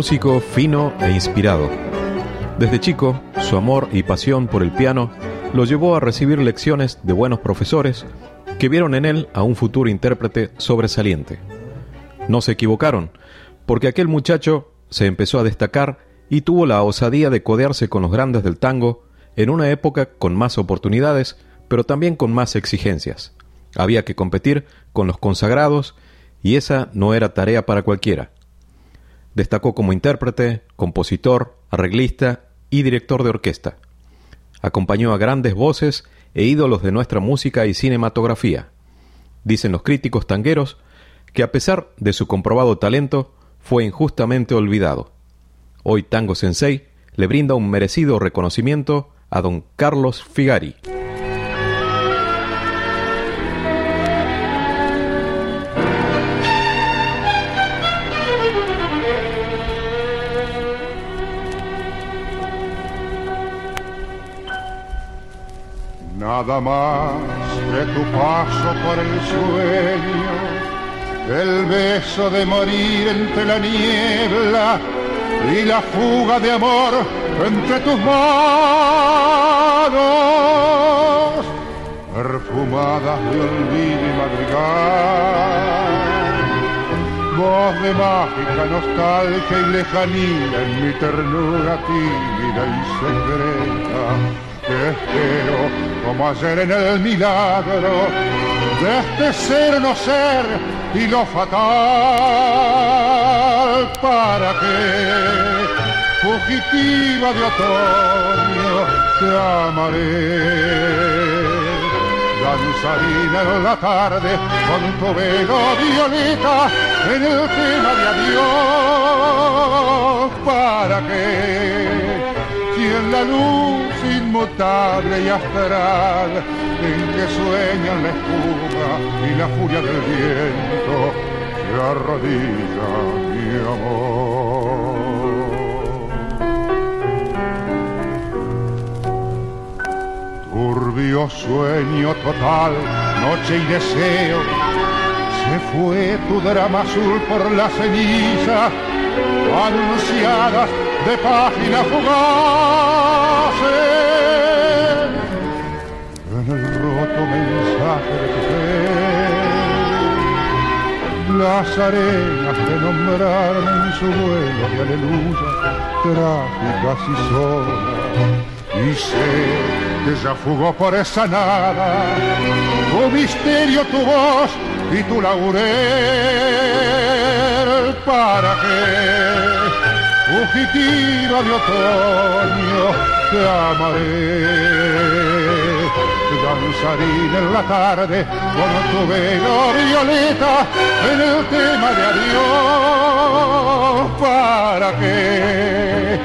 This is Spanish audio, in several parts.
Músico fino e inspirado. Desde chico, su amor y pasión por el piano lo llevó a recibir lecciones de buenos profesores que vieron en él a un futuro intérprete sobresaliente. No se equivocaron, porque aquel muchacho se empezó a destacar y tuvo la osadía de codearse con los grandes del tango en una época con más oportunidades, pero también con más exigencias. Había que competir con los consagrados y esa no era tarea para cualquiera. Destacó como intérprete, compositor, arreglista y director de orquesta. Acompañó a grandes voces e ídolos de nuestra música y cinematografía. Dicen los críticos tangueros que a pesar de su comprobado talento, fue injustamente olvidado. Hoy Tango Sensei le brinda un merecido reconocimiento a don Carlos Figari. Nada más que tu paso por el sueño, el beso de morir entre la niebla y la fuga de amor entre tus manos, perfumadas de olvido y madrigal. Voz de mágica nostalgia y lejanía en mi ternura tímida y secreta espero como ayer en el milagro de este ser no ser y lo fatal. Para que fugitiva de otoño te amaré. Danzarina en la tarde con tu velo violeta en el tema de adiós. Para que si en la luz inmutable y astral en que sueñan la espuma y la furia del viento se arrodilla mi amor. Turbio sueño total, noche y deseo, se fue tu drama azul por la ceniza, anunciadas de páginas fugaces. El roto mensaje de tu fe, las arenas te nombraron en su vuelo de aleluya, trágicas y solas. Y sé que ya fugó por esa nada, tu misterio, tu voz y tu laurel, para que fugitiva de otoño, te amaré. Danzarina en la tarde con tu velo violeta en el tema de adiós. ¿Para qué?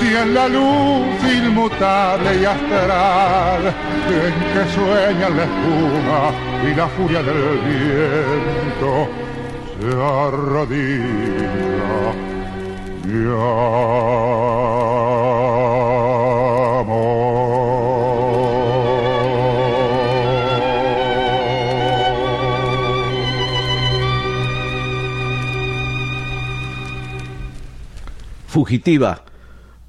Si en la luz inmutable y astral en que sueñan la espuma y la furia del viento se arrodilla Fugitiva,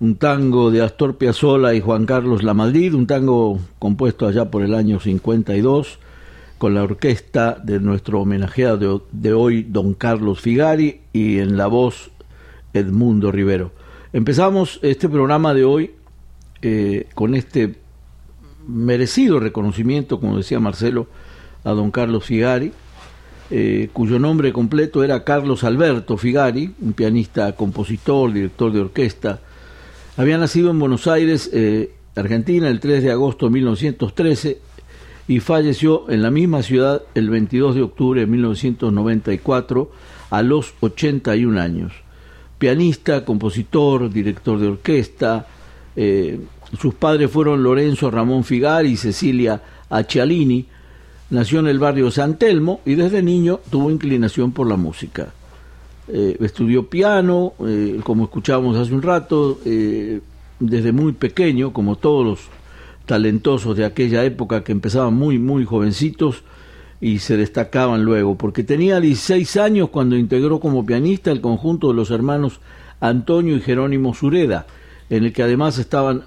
un tango de Astor Piazzolla y Juan Carlos Lamadrid, un tango compuesto allá por el año 52 con la orquesta de nuestro homenajeado de, hoy, don Carlos Figari, y en la voz Edmundo Rivero. Empezamos este programa de hoy eh, con este merecido reconocimiento, como decía Marcelo, a don Carlos Figari, eh, cuyo nombre completo era Carlos Alberto Figari, un pianista, compositor, director de orquesta. Había nacido en Buenos Aires, eh, Argentina, el 3 de agosto de 1913 y falleció en la misma ciudad el 22 de octubre de 1994 a los 81 años. Pianista, compositor, director de orquesta. Eh, sus padres fueron Lorenzo Ramón Figari y Cecilia Accialini. Nació en el barrio San Telmo y desde niño tuvo inclinación por la música. Eh, estudió piano, eh, como escuchábamos hace un rato, desde muy pequeño, como todos los talentosos de aquella época que empezaban muy, muy jovencitos y se destacaban luego, porque tenía 16 años cuando integró como pianista el conjunto de los hermanos Antonio y Jerónimo Sureda, en el que además estaban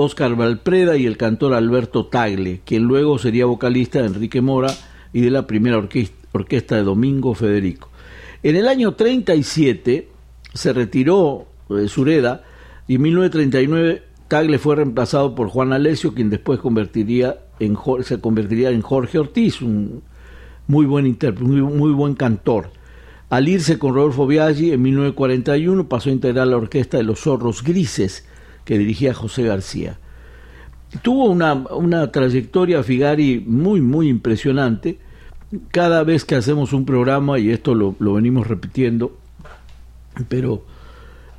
Óscar Valpreda y el cantor Alberto Tagle, quien luego sería vocalista de Enrique Mora y de la primera orquesta, de Domingo Federico. En el año 37 se retiró de eh, Sureda y en 1939 Tagle fue reemplazado por Juan Alesio, quien después convertiría en, se convertiría en Jorge Ortiz, un muy buen intérprete, muy, buen cantor. Al irse con Rodolfo Biaggi en 1941 pasó a integrar la orquesta de los Zorros Grises que dirigía José García. Tuvo una, una trayectoria Figari muy, muy impresionante. Cada vez que hacemos un programa, y esto lo, lo venimos repitiendo, pero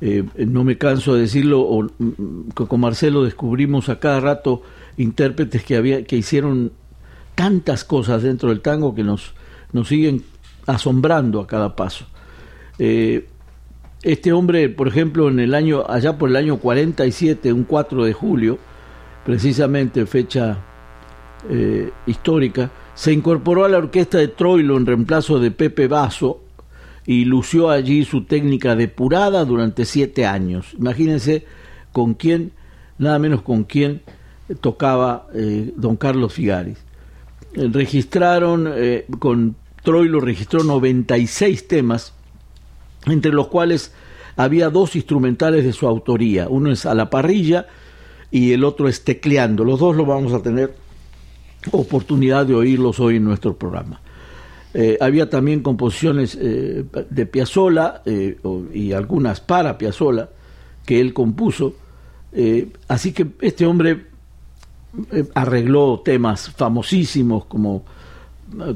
eh, no me canso de decirlo, mm, con Marcelo descubrimos a cada rato intérpretes que, había, que hicieron tantas cosas dentro del tango que nos, nos siguen asombrando a cada paso. Eh, este hombre, por ejemplo, en el año, allá por el año 47, un 4 de julio, precisamente fecha eh, histórica, se incorporó a la orquesta de Troilo en reemplazo de Pepe Basso y lució allí su técnica depurada durante siete años. Imagínense con quién, nada menos con quién tocaba eh, don Carlos Figaris. Eh, registraron, eh, con Troilo registró 96 temas, entre los cuales había dos instrumentales de su autoría. Uno es a la parrilla y el otro es tecleando. Los dos lo vamos a tener oportunidad de oírlos hoy en nuestro programa. Eh, había también composiciones eh, de Piazzolla eh, y algunas para Piazzolla que él compuso. así que este hombre arregló temas famosísimos como,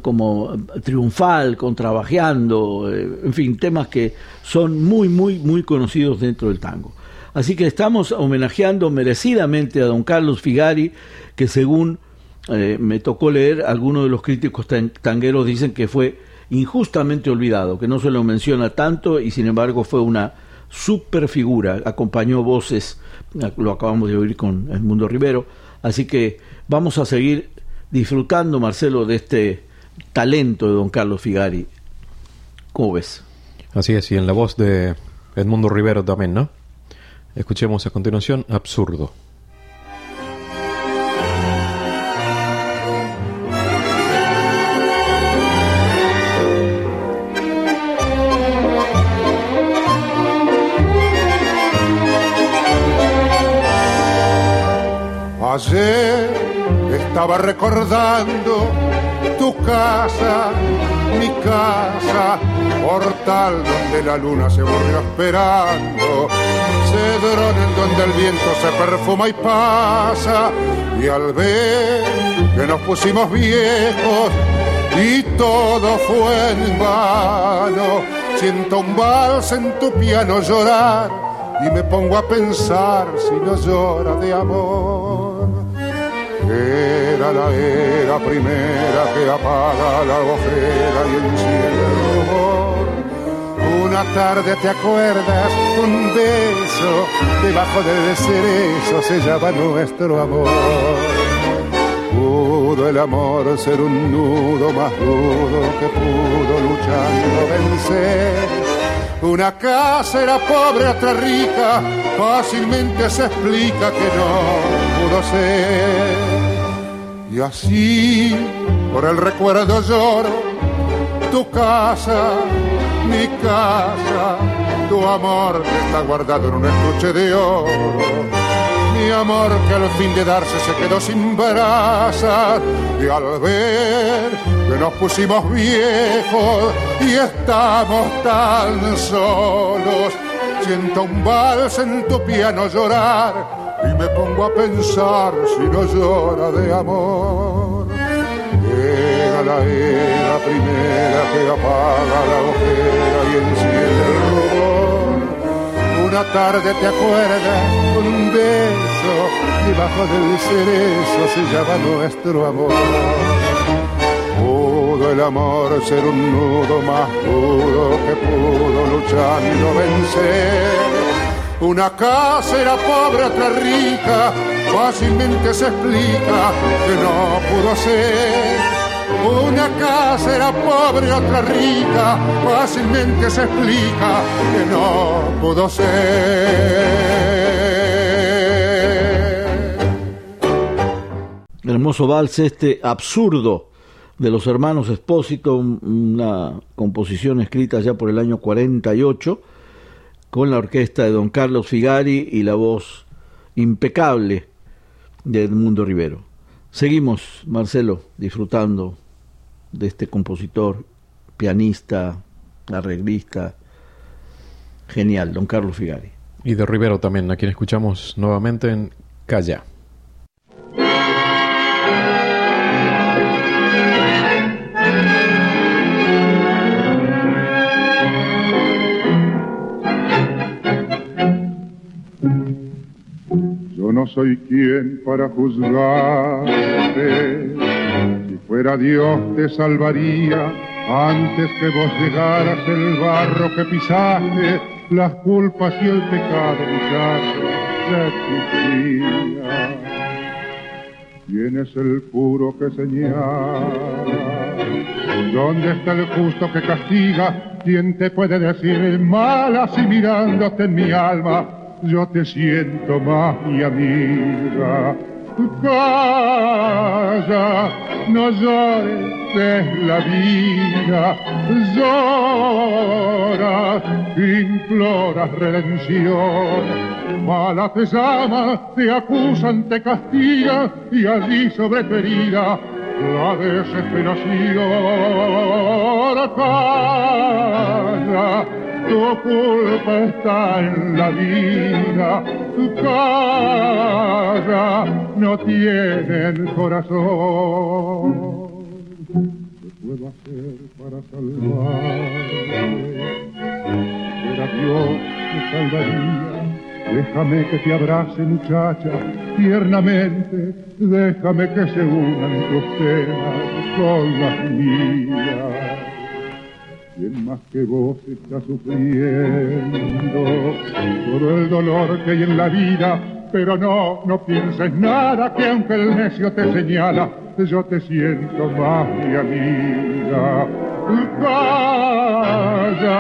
como Triunfal, Contrabajeando, en fin, temas que son muy, muy, muy conocidos dentro del tango. Así que estamos homenajeando merecidamente a don Carlos Figari, que según eh, me tocó leer, algunos de los críticos tangueros dicen que fue injustamente olvidado, que no se lo menciona tanto y sin embargo fue una super figura, acompañó voces, lo acabamos de oír con el Mundo Rivero, así que vamos a seguir disfrutando, Marcelo, de este talento de don Carlos Figari. ¿Cómo ves? Así es, y en la voz de Edmundo Rivero también, ¿no? Escuchemos a continuación Absurdo. Ayer estaba recordando tu casa, mi casa, portal donde la luna se volvió esperando, cedrón en donde el viento se perfuma y pasa, y al ver que nos pusimos viejos y todo fue en vano, siento un vals en tu piano llorar y me pongo a pensar si no llora de amor. Era la era primera que apaga la ojera y enciende el rumor. Una tarde te acuerdas, un beso, debajo del cerezo se llama nuestro amor. Pudo el amor ser un nudo más duro que pudo luchando vencer. Una casa era pobre, otra rica, fácilmente se explica que no pudo ser Y así, por el recuerdo lloro, tu casa, mi casa, tu amor está guardado en un estuche de oro. Mi amor que al fin de darse se quedó sin brasas y al ver que nos pusimos viejos y estamos tan solos, siento un vals en tu piano llorar y me pongo a pensar si no llora de amor. Llega la era primera que apaga la ojera y enciende el rubor. Una tarde te acuerdas, un beso debajo del cerezo se llama nuestro amor. Pudo el amor ser un nudo más duro que pudo luchar y no vencer. Una casa era pobre, otra rica, fácilmente se explica que no pudo ser. Una casa era pobre, otra rica, fácilmente se explica que no pudo ser. hermoso vals este absurdo de los hermanos Espósito, una composición escrita ya por el año 48 con la orquesta de don Carlos Figari y la voz impecable de Edmundo Rivero. Seguimos, Marcelo, disfrutando de este compositor, pianista, arreglista, genial, don Carlos Figari. Y de Rivero también, a quien escuchamos nuevamente en Calla. Soy quien para juzgarte fuera Dios te salvaría antes que vos llegaras el barro que pisaste, las culpas y el pecado, muchacho, ya existía. ¿Quién es el puro que señala? ¿Dónde está el justo que castiga? ¿Quién te puede decir mal así mirándote en mi alma? Yo te siento más mi amiga Calla, no llores, es la vida, lloras, imploras redención. Mala te llama, te acusan, te castiga y allí sobre herida la desesperación. Tu culpa está en la vida, tu cara no tiene el corazón. ¿Qué puedo hacer para salvarte? Fuera Dios me salvaría. Déjame que te abrace, muchacha, tiernamente. Déjame que se unan tus penas con las mías. ¿Quién más que vos está sufriendo todo el dolor que hay en la vida? Pero no, no pienses nada, que aunque el necio te señala, yo te siento más mi amiga. Calla,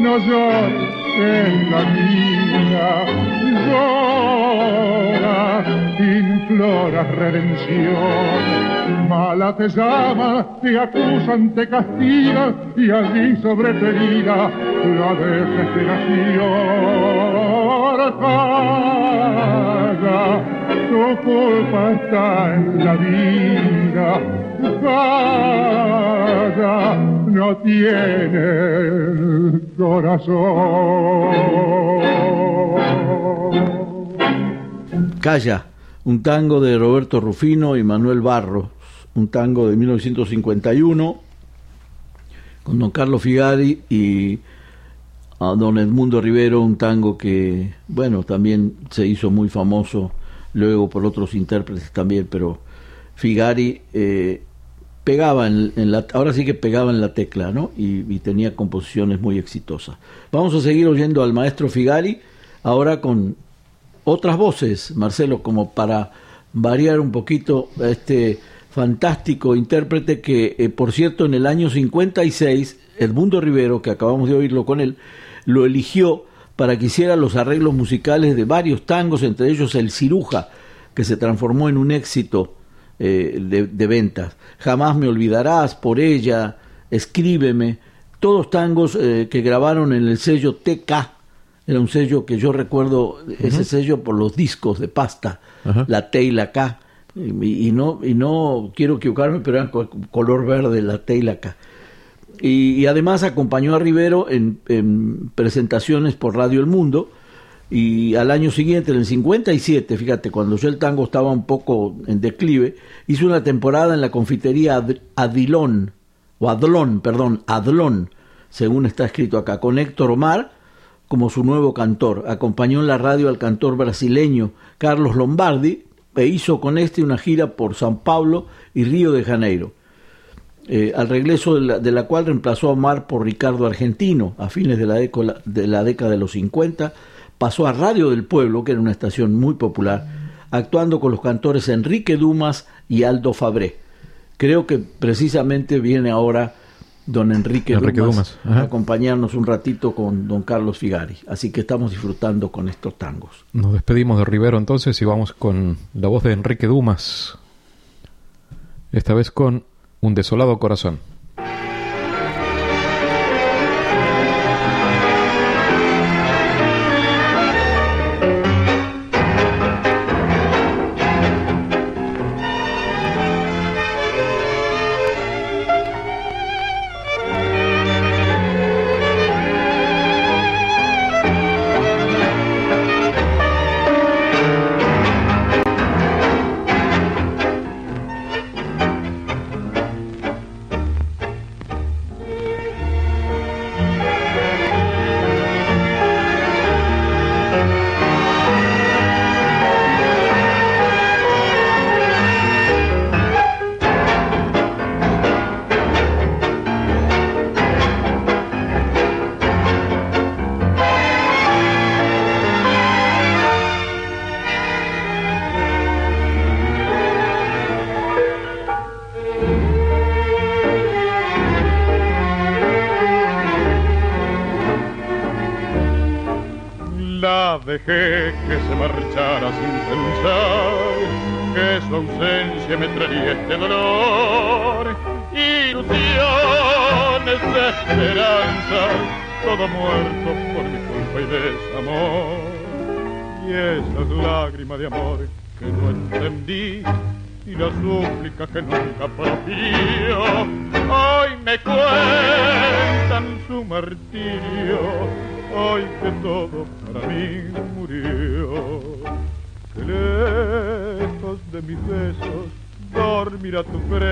no llores en la vida, llora, imploras redención. Mala te llama, te acusan, te castigan y allí sobre tu herida la desesperación. Calla, tu culpa está en la vida. Calla, no tiene corazón. Calla, un tango de Roberto Rufino y Manuel Barros, un tango de 1951 con don Carlos Figari y a don Edmundo Rivero, un tango que, bueno, también se hizo muy famoso luego por otros intérpretes también, pero Figari eh, pegaba en, la, ahora sí que pegaba en la tecla, ¿no? Y, y, tenía composiciones muy exitosas. Vamos a seguir oyendo al maestro Figari, ahora con otras voces, Marcelo, como para variar un poquito a este fantástico intérprete que, eh, por cierto, en el año 56, Edmundo Rivero, que acabamos de oírlo con él, lo eligió para que hiciera los arreglos musicales de varios tangos, entre ellos El Ciruja, que se transformó en un éxito eh, de, ventas. Jamás me olvidarás, por ella, escríbeme, todos tangos eh, que grabaron en el sello TK, era un sello que yo recuerdo, ese sello por los discos de pasta, la T y la K, y, no, y no quiero equivocarme, pero eran color verde la T y la K. Y, además acompañó a Rivero en, en presentaciones por Radio El Mundo, y al año siguiente, en el 57, fíjate, cuando yo el tango estaba un poco en declive, hizo una temporada en la confitería Adilón, o Adlón, perdón, Adlón, según está escrito acá, con Héctor Omar como su nuevo cantor. Acompañó en la radio al cantor brasileño Carlos Lombardi e hizo con este una gira por San Pablo y Río de Janeiro. Eh, al regreso de la, cual reemplazó a Omar por Ricardo Argentino a fines de la, de la década de los 50 pasó a Radio del Pueblo, que era una estación muy popular, actuando con los cantores Enrique Dumas y Aldo Fabré. Creo que precisamente viene ahora don Enrique, Dumas, a acompañarnos un ratito con don Carlos Figari. Así que estamos disfrutando con estos tangos. Nos despedimos de Rivero entonces y vamos con la voz de Enrique Dumas. Esta vez con Un desolado corazón.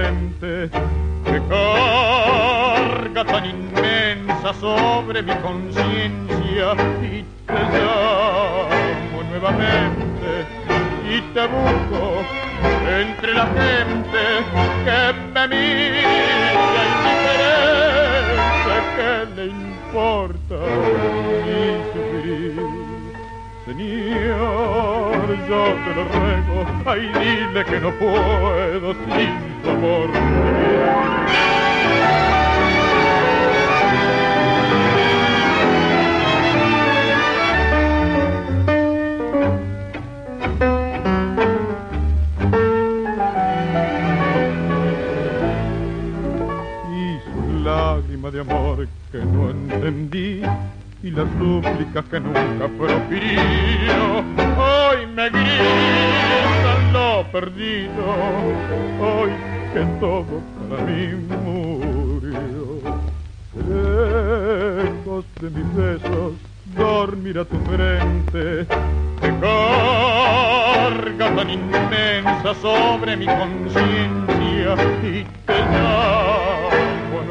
gente que carga tan inmensa sobre mi conciencia y te llamo nuevamente y te busco entre la gente que me mira y me querés, le importa mi sufrir? Señor, yo te lo ruego, ay dile que no puedo sin tu amor. Y su lágrima de amor que no entendí y las súplicas que nunca profirió. Hoy me gritan lo perdido, hoy que todo para mí murió. Lejos de mis besos, dormirá tu frente, te carga tan inmensa sobre mi conciencia y te llama.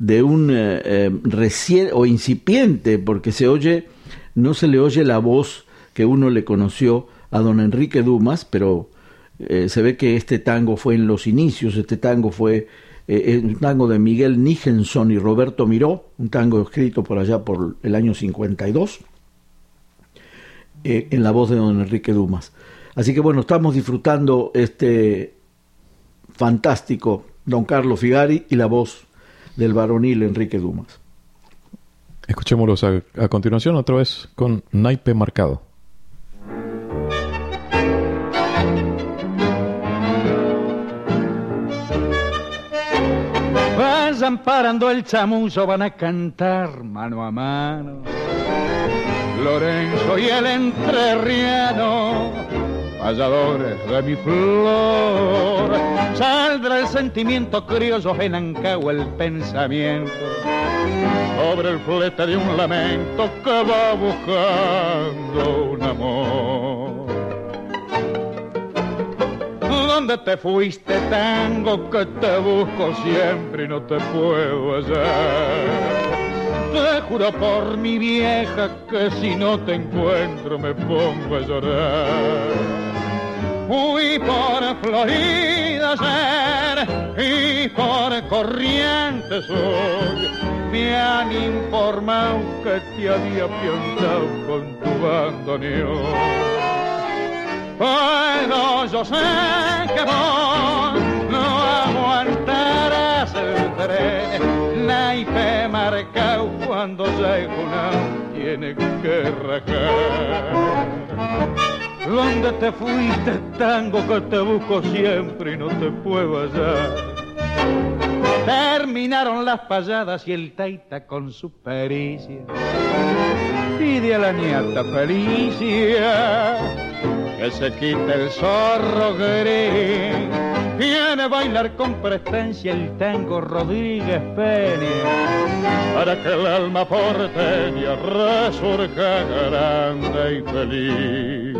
de un eh, eh, recién o incipiente, porque se oye, no se le oye la voz que uno le conoció a don Enrique Dumas, pero eh, se ve que este tango fue en los inicios, este tango fue un tango de Miguel Nijenson y Roberto Miró, un tango escrito por allá por el año 52, en la voz de don Enrique Dumas. Así que bueno, estamos disfrutando este fantástico don Carlos Figari y la voz del varonil Enrique Dumas. Escuchémoslos a, a continuación otra vez con Naipe Marcado. Vayan parando el chamuzo, van a cantar mano a mano. Lorenzo y el entrerriano valladores de mi flor. Saldrá el sentimiento criollo en el pensamiento sobre el flete de un lamento que va buscando un amor. ¿Dónde te fuiste, tango, que te busco siempre y no te puedo hallar? Te juro por mi vieja que si no te encuentro me pongo a llorar. Fui por Florida ser y por Corrientes hoy. Me han informado que te había piantado con tu bandoneón. Pero yo sé que vos no aguantarás el tren. Naipe marcado cuando llega una tiene que rajar. ¿Dónde te fuiste, tango, que te busco siempre y no te puedo hallar? Terminaron las payadas y el taita con su pericia pide a la nieta Felicia que se quite el zorro gris. Viene a bailar con presencia el tango Rodríguez Peña para que el alma porteña resurja grande y feliz.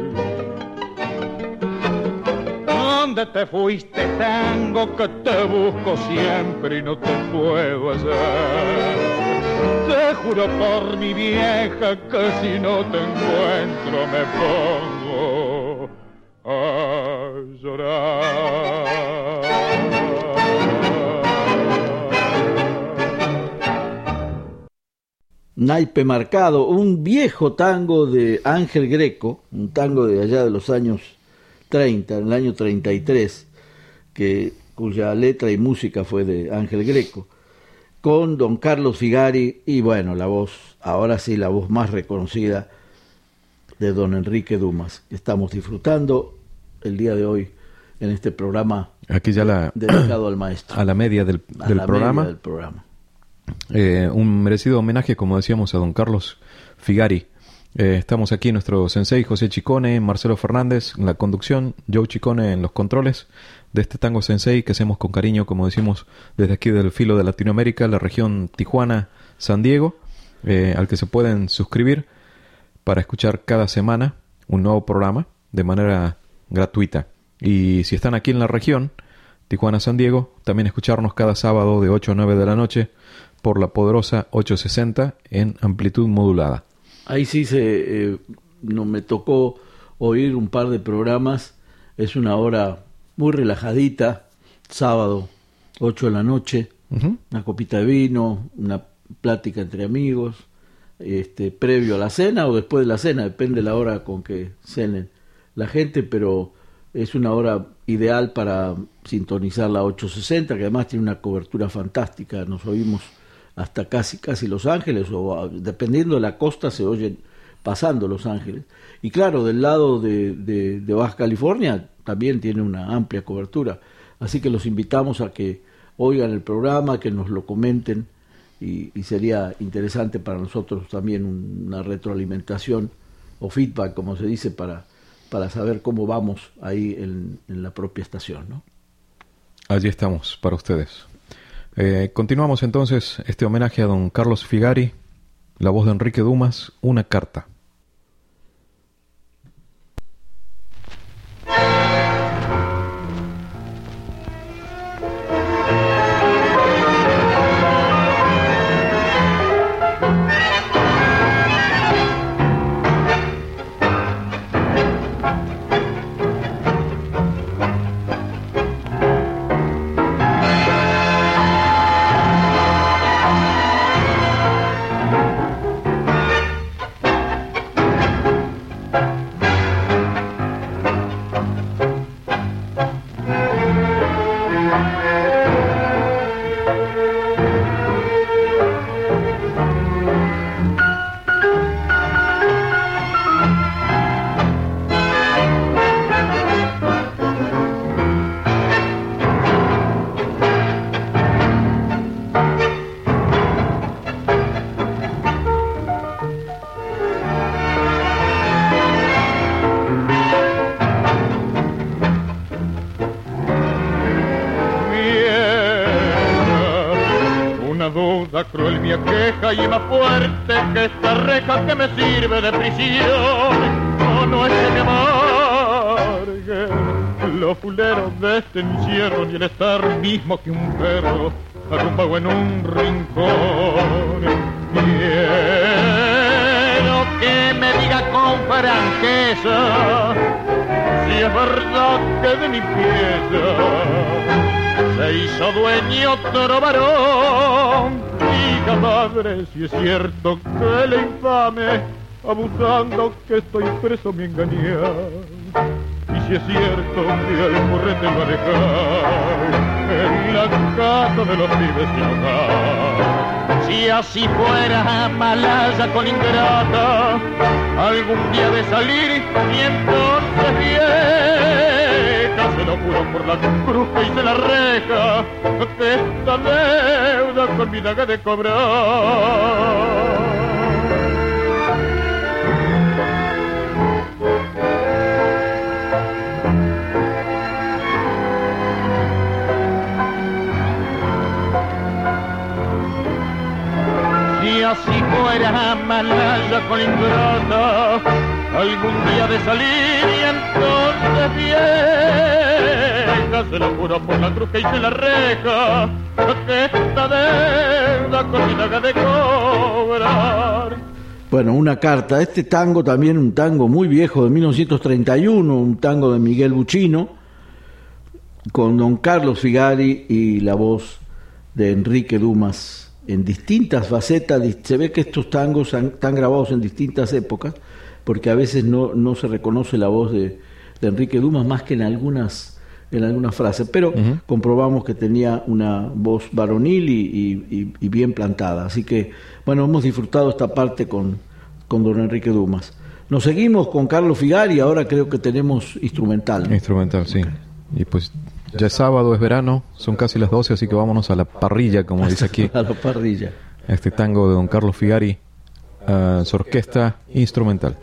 ¿Dónde te fuiste, tango, que te busco siempre y no te puedo hallar? Te juro por mi vieja que si no te encuentro me pongo Naipe Marcado, un viejo tango de Ángel Greco, un tango de allá de los años 30, en el año 33, que, cuya letra y música fue de Ángel Greco, con don Carlos Figari y bueno, la voz, ahora sí, la voz más reconocida de don Enrique Dumas. Estamos disfrutando el día de hoy en este programa Aquí ya la, dedicado al maestro. A la media del, del programa. del programa. Eh, un merecido homenaje, como decíamos, a don Carlos Figari, eh, estamos aquí nuestro sensei José Chicone, Marcelo Fernández en la conducción, Joe Chicone en los controles de este tango sensei que hacemos con cariño, como decimos, desde aquí del filo de Latinoamérica, la región Tijuana, San Diego, eh, al que se pueden suscribir para escuchar cada semana un nuevo programa de manera gratuita. Y si están aquí en la región, Tijuana, San Diego, también escucharnos cada sábado de 8 a 9 de la noche por la poderosa 860 en amplitud modulada. Ahí sí se, eh, no me tocó oír un par de programas. Es una hora muy relajadita, sábado, 8 de la noche, una copita de vino, una plática entre amigos, este, previo a la cena o después de la cena, depende de la hora con que cenen la gente, pero es una hora ideal para sintonizar la 860, que además tiene una cobertura fantástica, nos oímos hasta casi casi Los Ángeles o ah, dependiendo de la costa se oyen pasando Los Ángeles. Y claro del lado de, de, Baja California también tiene una amplia cobertura. Así que los invitamos a que oigan el programa que nos lo comenten y, sería interesante para nosotros también una retroalimentación o feedback como se dice para para saber cómo vamos ahí en, la propia estación ¿no? allí estamos para ustedes eh, continuamos entonces este homenaje a don Carlos Figari, la voz de Enrique Dumas, una carta. Prisión. No, es que me amargue los fuleros de este encierro ni el estar mismo que un perro arrumbado en un rincón. Quiero que me diga con franqueza si es verdad que de mi pieza se hizo dueño otro varón. Diga madre si es cierto que el infame, abusando que estoy preso me engaña. Y si es cierto que al morrete lo dejar en la casa de los pibes sin hogar. Si así fuera malaya con ingrata, algún día de salir y entonces vieja se lo juro por la cruz que hice la reja, que esta deuda con mi daga de cobrar. Fuera malaya con ingrata, algún día de salir y entonces vieja se lo juro por la cruz que hice la reja, que esta deuda con mi daga de cobrar. Bueno, una carta. Este tango también, un tango muy viejo de 1931, un tango de Miguel Buchino, con don Carlos Figari y la voz de Enrique Dumas en distintas facetas. Se ve que estos tangos están grabados en distintas épocas, porque a veces no, no se reconoce la voz de, de Enrique Dumas más que en algunas en algunas frases, pero comprobamos que tenía una voz varonil y, y- y- bien plantada. Así que, bueno, hemos disfrutado esta parte con, con don Enrique Dumas. Nos seguimos con Carlos Figari, ahora creo que tenemos instrumental. Instrumental, sí. Y pues ya es sábado, es verano, son casi las 12, así que vámonos a la parrilla, como dice aquí. A la parrilla. Este tango de don Carlos Figari, ah, su orquesta instrumental.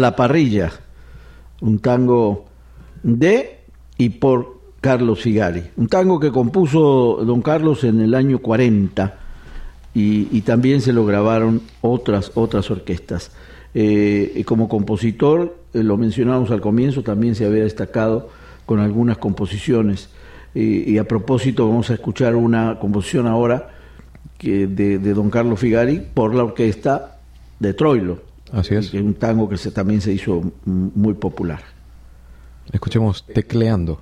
La parrilla, un tango de y por Carlos Figari, un tango que compuso don Carlos en el año 40 y, también se lo grabaron otras, otras orquestas. Eh, como compositor, eh, lo mencionamos al comienzo, también se había destacado con algunas composiciones. Y, a propósito, vamos a escuchar una composición ahora de, de don Carlos Figari por la orquesta de Troilo. Así es. Que es un tango que se, también se hizo muy popular. Escuchemos Tecleando.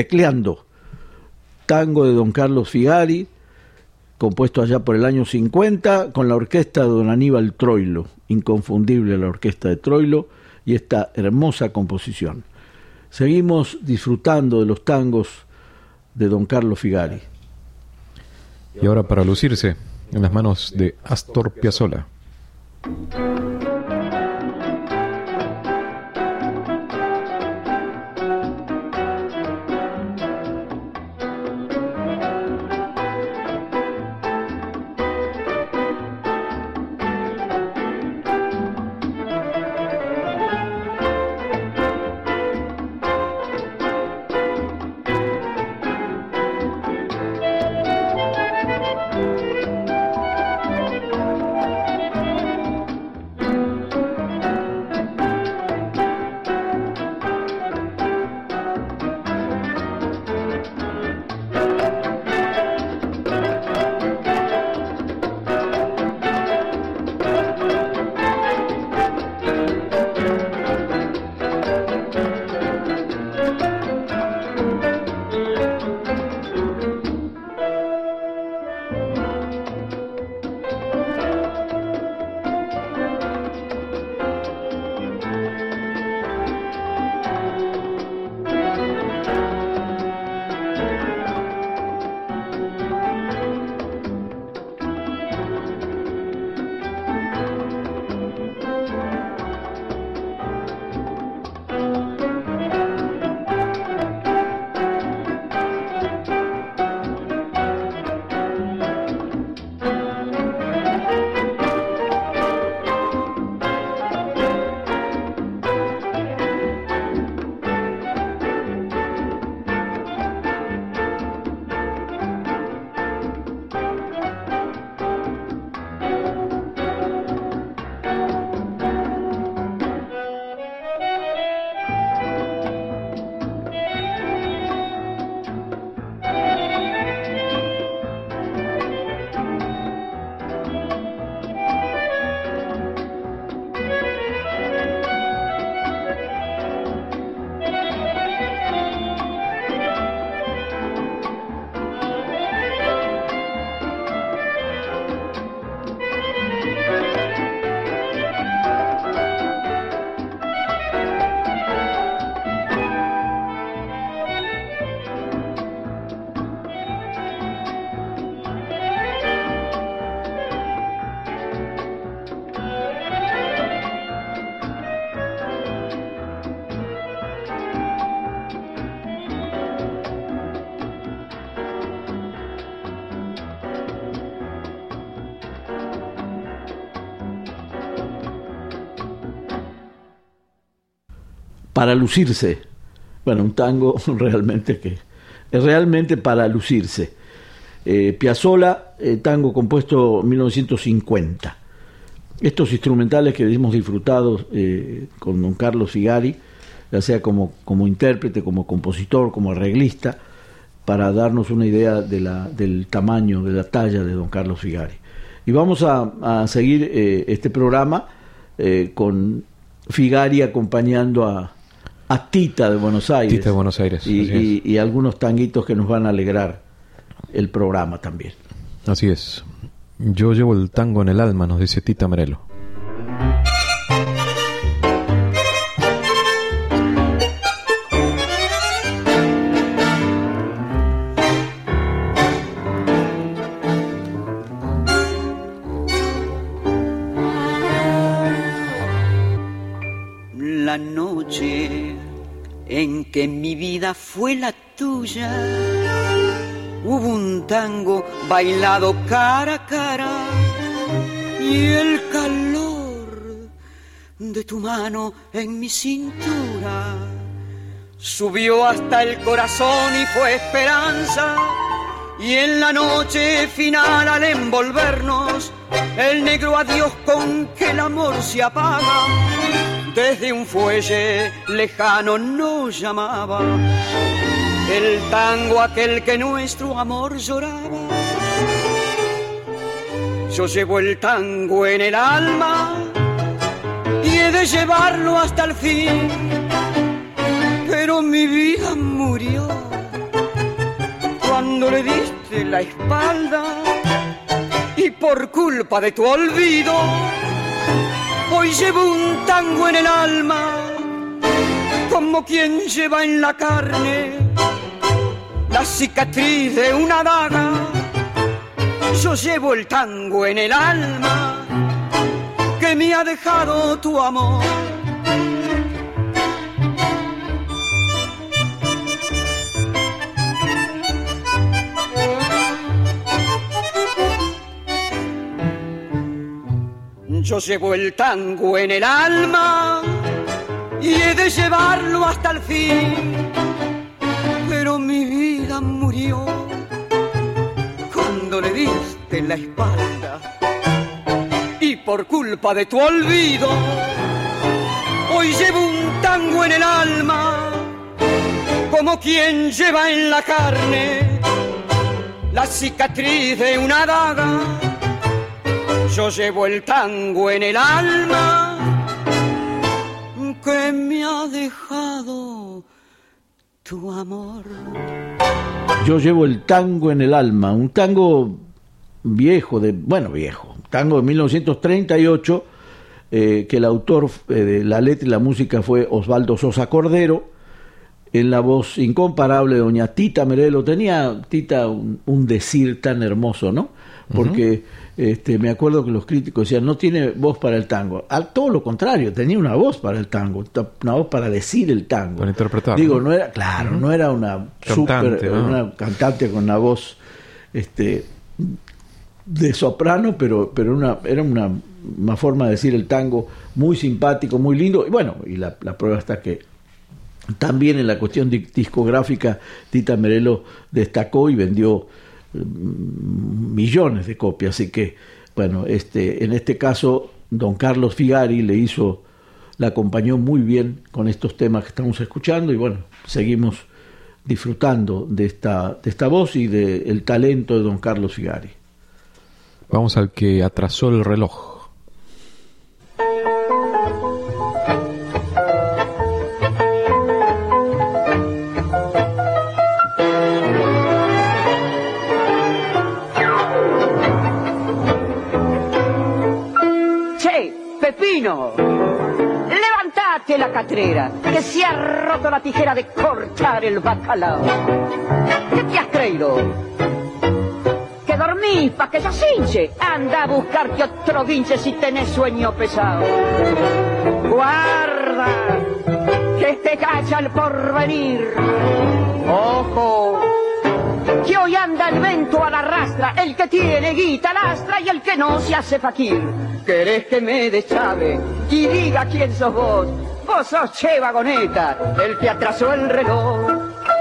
Tecleando, tango de don Carlos Figari, compuesto allá por el año 50, con la orquesta de don Aníbal Troilo, inconfundible la orquesta de Troilo, y esta hermosa composición. Seguimos disfrutando de los tangos de don Carlos Figari. Y ahora para lucirse en las manos de Astor Piazzolla. Para lucirse. Bueno, un tango realmente que es realmente para lucirse. Eh, Piazzolla, eh, tango compuesto en 1950. Estos instrumentales que hemos disfrutado eh, con don Carlos Figari, ya sea como, como intérprete, como compositor, como arreglista, para darnos una idea del tamaño, de la talla de don Carlos Figari. Y vamos a, seguir este programa con Figari acompañando a, a, Tita de Buenos Aires. Tita de Buenos Aires. Y, y, algunos tanguitos que nos van a alegrar el programa también. Así es. Yo llevo el tango en el alma, nos dice Tita Merelo. Que mi vida fue la tuya. Hubo un tango bailado cara a cara y el calor de tu mano en mi cintura subió hasta el corazón y fue esperanza. Y en la noche final al envolvernos el negro adiós con que el amor se apaga desde un fuelle lejano nos llamaba el tango aquel que nuestro amor lloraba. Yo llevo el tango en el alma y he de llevarlo hasta el fin, pero mi vida murió cuando le diste la espalda y por culpa de tu olvido hoy llevo un tango en el alma como quien lleva en la carne la cicatriz de una daga. Yo llevo el tango en el alma que me ha dejado tu amor. Yo llevo el tango en el alma y he de llevarlo hasta el fin. Pero mi vida murió cuando le diste la espalda y por culpa de tu olvido hoy llevo un tango en el alma como quien lleva en la carne la cicatriz de una daga yo llevo el tango en el alma que me ha dejado tu amor. Yo llevo el tango en el alma, un tango viejo, de bueno, viejo, tango de 1938, eh, que el autor eh, de la letra y la música fue Osvaldo Sosa Cordero, en la voz incomparable de doña Tita Merelo. Tenía Tita un, un decir tan hermoso, ¿no? Porque este, me acuerdo que los críticos decían, no tiene voz para el tango. Al todo lo contrario, tenía una voz para el tango, una voz para decir el tango. Para interpretar. Digo, no, era, claro, no era una cantante, una cantante con una voz este, de soprano, pero, pero una, era una, una, forma de decir el tango muy simpático, muy lindo. Y bueno, y la, la prueba está que también en la cuestión discográfica, Tita Merelo destacó y vendió millones de copias. Así que, bueno, este, en este caso, don Carlos Figari le hizo, la acompañó muy bien con estos temas que estamos escuchando y bueno, seguimos disfrutando de esta, de esta voz y del talento de don Carlos Figari. Vamos al que atrasó el reloj. Que se ha roto la tijera de cortar el bacalao. ¿Qué te has creído? Que dormís pa' que se cinche. Anda a buscarte otro guinche si tenés sueño pesado. Guarda, que te cacha el porvenir. Ojo que hoy anda el vento a la rastra, el que tiene guita lastra y el que no se hace faquir. ¿Querés que me deschave y diga quién sos vos? Vos sos Che Vagoneta, el que atrasó el reloj.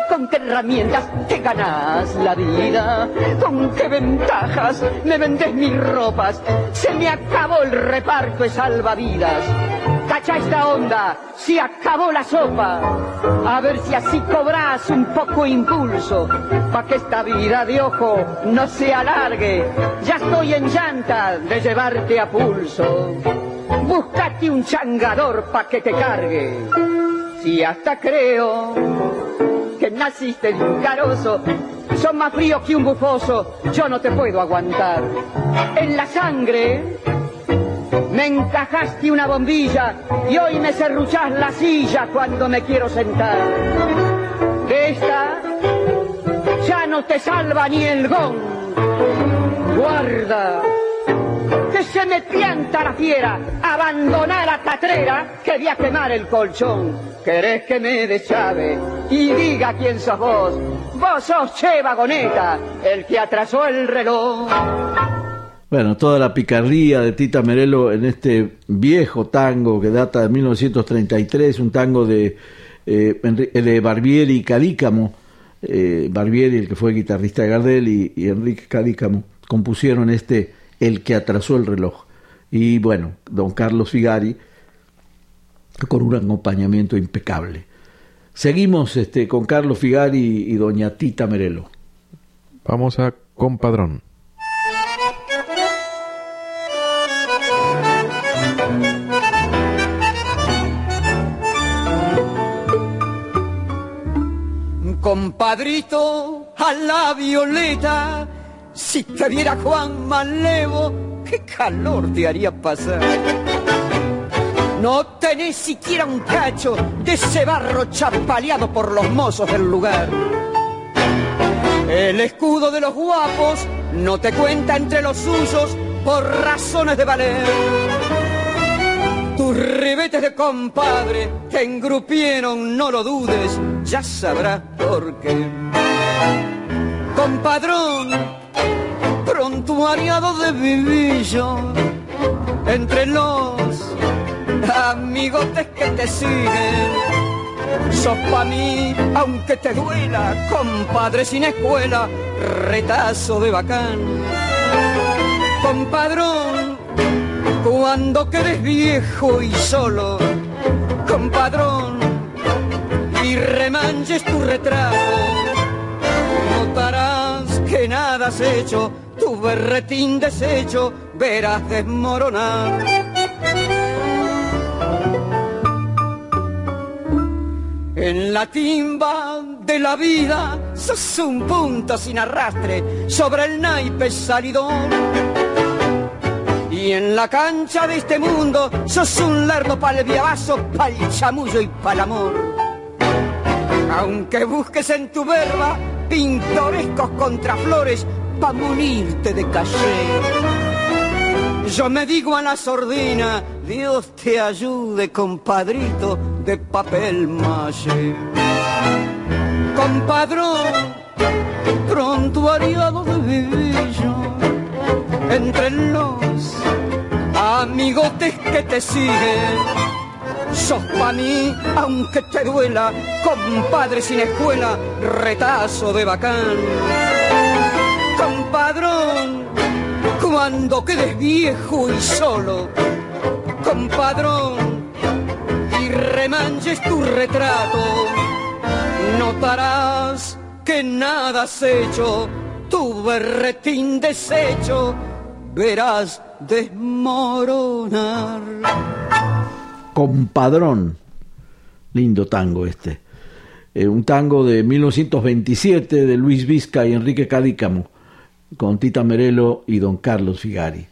¿Con qué herramientas te ganas la vida? ¿Con qué ventajas me vendes mis ropas? Se me acabó el reparto de salvavidas. Cacha esta onda, se acabó la sopa. A ver si así cobras un poco impulso, pa' que esta vida de ojo no se alargue. Ya estoy en llanta de llevarte a pulso. Búscate un changador pa' que te cargue. Si hasta creo que naciste de un carozo, son más fríos que un bufoso, yo no te puedo aguantar. En la sangre me encajaste una bombilla y hoy me serruchás la silla cuando me quiero sentar. De esta ya no te salva ni el gong. Guarda, que se me pianta la fiera, abandona la catrera que voy a quemar el colchón. ¿Querés que me deschave y diga quién sos vos? Vos sos Che Vagoneta, el que atrasó el reloj. Bueno, toda la picardía de Tita Merelo en este viejo tango que data de 1933, un tango de, eh, de Barbieri y Cadícamo. Eh, Barbieri, el que fue guitarrista de Gardel, y, y Enrique Cadícamo compusieron este El que atrasó el reloj. Y bueno, don Carlos Figari con un acompañamiento impecable. Seguimos este, con Carlos Figari y doña Tita Merelo. Vamos a Compadrón. Compadrito, a la violeta, si te viera Juan Malevo, qué calor te haría pasar. No tenés siquiera un cacho de ese barro chapaleado por los mozos del lugar. El escudo de los guapos no te cuenta entre los suyos por razones de valer. Tus ribetes de compadre te engrupieron, no lo dudes, ya sabrás por qué. Compadrón, prontuariado de vivillo, entre los amigotes que te siguen. Sos pa' mí, aunque te duela, compadre sin escuela, retazo de bacán. Compadrón, cuando quedes viejo y solo, compadrón, y remanches tu retrato, hecho, tu berretín deshecho verás desmoronar. En la timba de la vida sos un punto sin arrastre sobre el naipe salidón. Y en la cancha de este mundo sos un lerdo pa'l viavazo, pa'l chamullo y pa'l amor. Aunque busques en tu verba pintorescos contraflores pa' munirte de caché. Yo me digo a la sordina, Dios te ayude, compadrito de papel maché. Compadrón, pronto aliado de vivillo, entre los amigotes que te siguen. Sos pa' mí, aunque te duela, compadre sin escuela, retazo de bacán. Compadrón, cuando quedes viejo y solo, compadrón, y remanches tu retrato, notarás que nada has hecho, tu berretín deshecho, verás desmoronar. Compadrón, lindo tango este. Eh, un tango de 1927 de Luis Vizca y Enrique Cadícamo, con Tita Merelo y don Carlos Figari.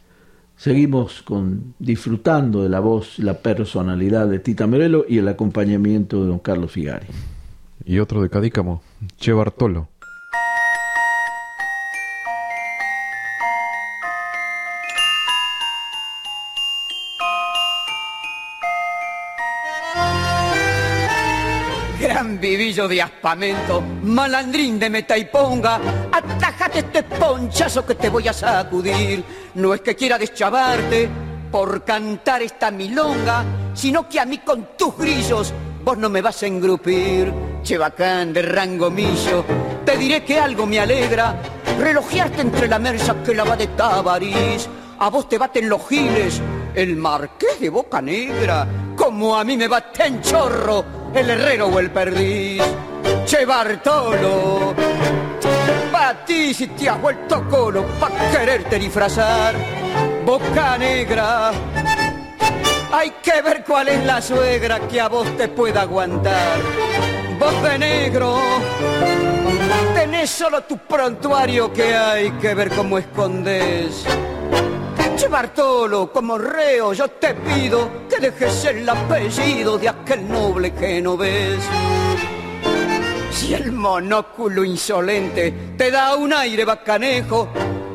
Seguimos con, disfrutando de la voz, la personalidad de Tita Merelo y el acompañamiento de don Carlos Figari. Y otro de Cadícamo, Che Bartolo. Gran vivillo de aspamento, malandrín de meta y ponga, atájate este ponchazo que te voy a sacudir. No es que quiera deschavarte por cantar esta milonga, sino que a mí con tus grillos vos no me vas a engrupir. Che bacán de rango millo, te diré que algo me alegra, relojearte entre la mersa que la va de Tabarís. A vos te baten los giles, el marqués de Boca Negra, como a mí me baten chorro, el herrero o el perdiz. Che Bartolo, pa' ti si te has vuelto colo, pa' quererte disfrazar. Boca Negra, hay que ver cuál es la suegra que a vos te pueda aguantar. Vos de negro, tenés solo tu prontuario que hay que ver cómo escondes. Che Bartolo, como reo yo te pido que dejes el apellido de aquel noble que no ves. Si el monóculo insolente te da un aire bacanejo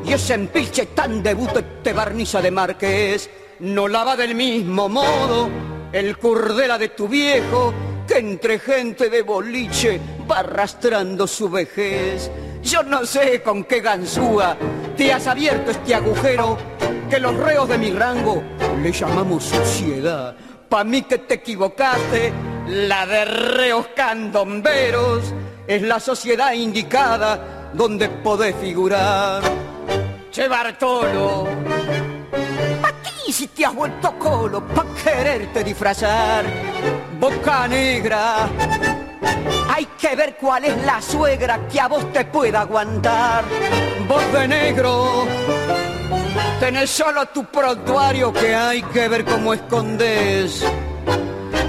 y ese empilche tan debute te barniza de marqués, no lava del mismo modo el curdela de tu viejo que entre gente de boliche va arrastrando su vejez. Yo no sé con qué ganzúa te has abierto este agujero que los reos de mi rango le llamamos sociedad. Pa' mí que te equivocaste, la de reos candomberos es la sociedad indicada donde podés figurar. Che Bartolo, aquí si te has vuelto colo pa' quererte disfrazar. Boca negra, hay que ver cuál es la suegra que a vos te pueda aguantar. Voz de negro, tenés solo tu prontuario que hay que ver cómo escondes.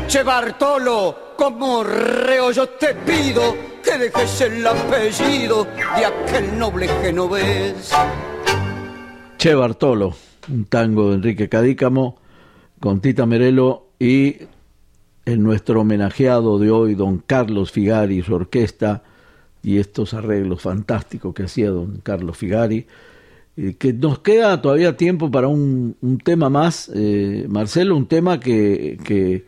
Che Bartolo, como reo yo te pido que dejes el apellido de aquel noble genovés. Che Bartolo, un tango de Enrique Cadícamo con Tita Merelo y el nuestro homenajeado de hoy, don Carlos Figari, su orquesta y estos arreglos fantásticos que hacía don Carlos Figari. Eh, que nos queda todavía tiempo para un, tema más, eh, Marcelo, un tema que, que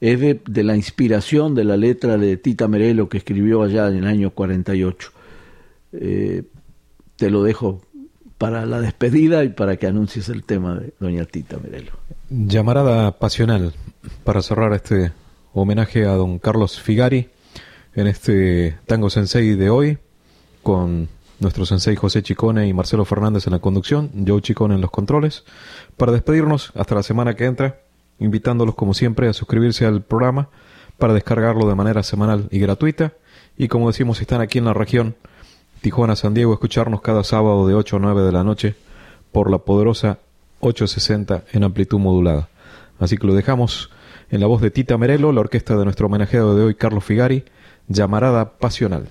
es de, de, la inspiración de la letra de Tita Merelo que escribió allá en el año 48. Eh, te lo dejo para la despedida y para que anuncies el tema de doña Tita Merelo. Llamarada pasional para cerrar este homenaje a don Carlos Figari en este Tango Sensei de hoy con nuestro sensei José Chicone y Marcelo Fernández en la conducción, Joe Chicone en los controles. Para despedirnos hasta la semana que entra, invitándolos como siempre a suscribirse al programa para descargarlo de manera semanal y gratuita. Y como decimos, si están aquí en la región Tijuana, San Diego, escucharnos cada sábado de 8 a 9 de la noche por la poderosa 860 en amplitud modulada. Así que lo dejamos en la voz de Tita Merelo, la orquesta de nuestro homenajeado de hoy, Carlos Figari, llamarada Pasional.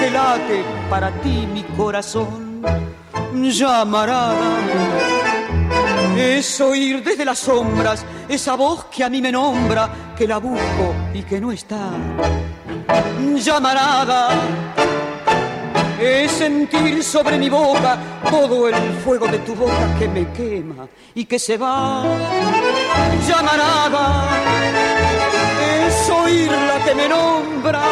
Que late para ti mi corazón. Llamarada. Es oír desde las sombras esa voz que a mí me nombra, que la busco y que no está. Llamarada es sentir sobre mi boca todo el fuego de tu boca que me quema y que se va. Llamarada es oír la que me nombra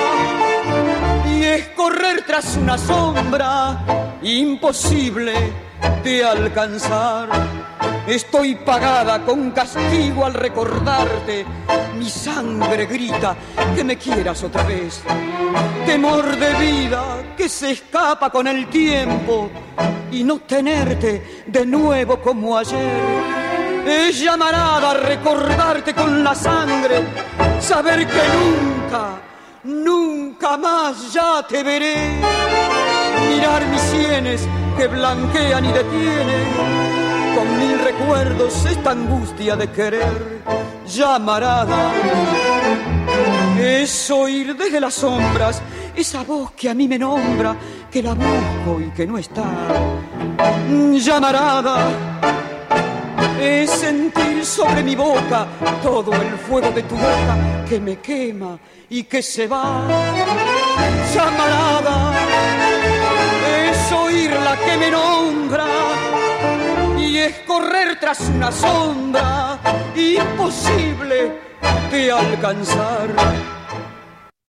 correr tras una sombra imposible de alcanzar. Estoy pagada con castigo al recordarte. Mi sangre grita que me quieras otra vez. Temor de vida que se escapa con el tiempo y no tenerte de nuevo como ayer. Es llamarada a recordarte con la sangre, saber que nunca, nunca más ya te veré. Mirar mis sienes que blanquean y detienen con mil recuerdos esta angustia de querer. Llamarada es oír desde las sombras esa voz que a mí me nombra, que la busco y que no está. Llamarada es sentir sobre mi boca todo el fuego de tu boca que me quema y que se va. Llamarada es oír la que me nombra y es correr tras una sombra imposible de alcanzar.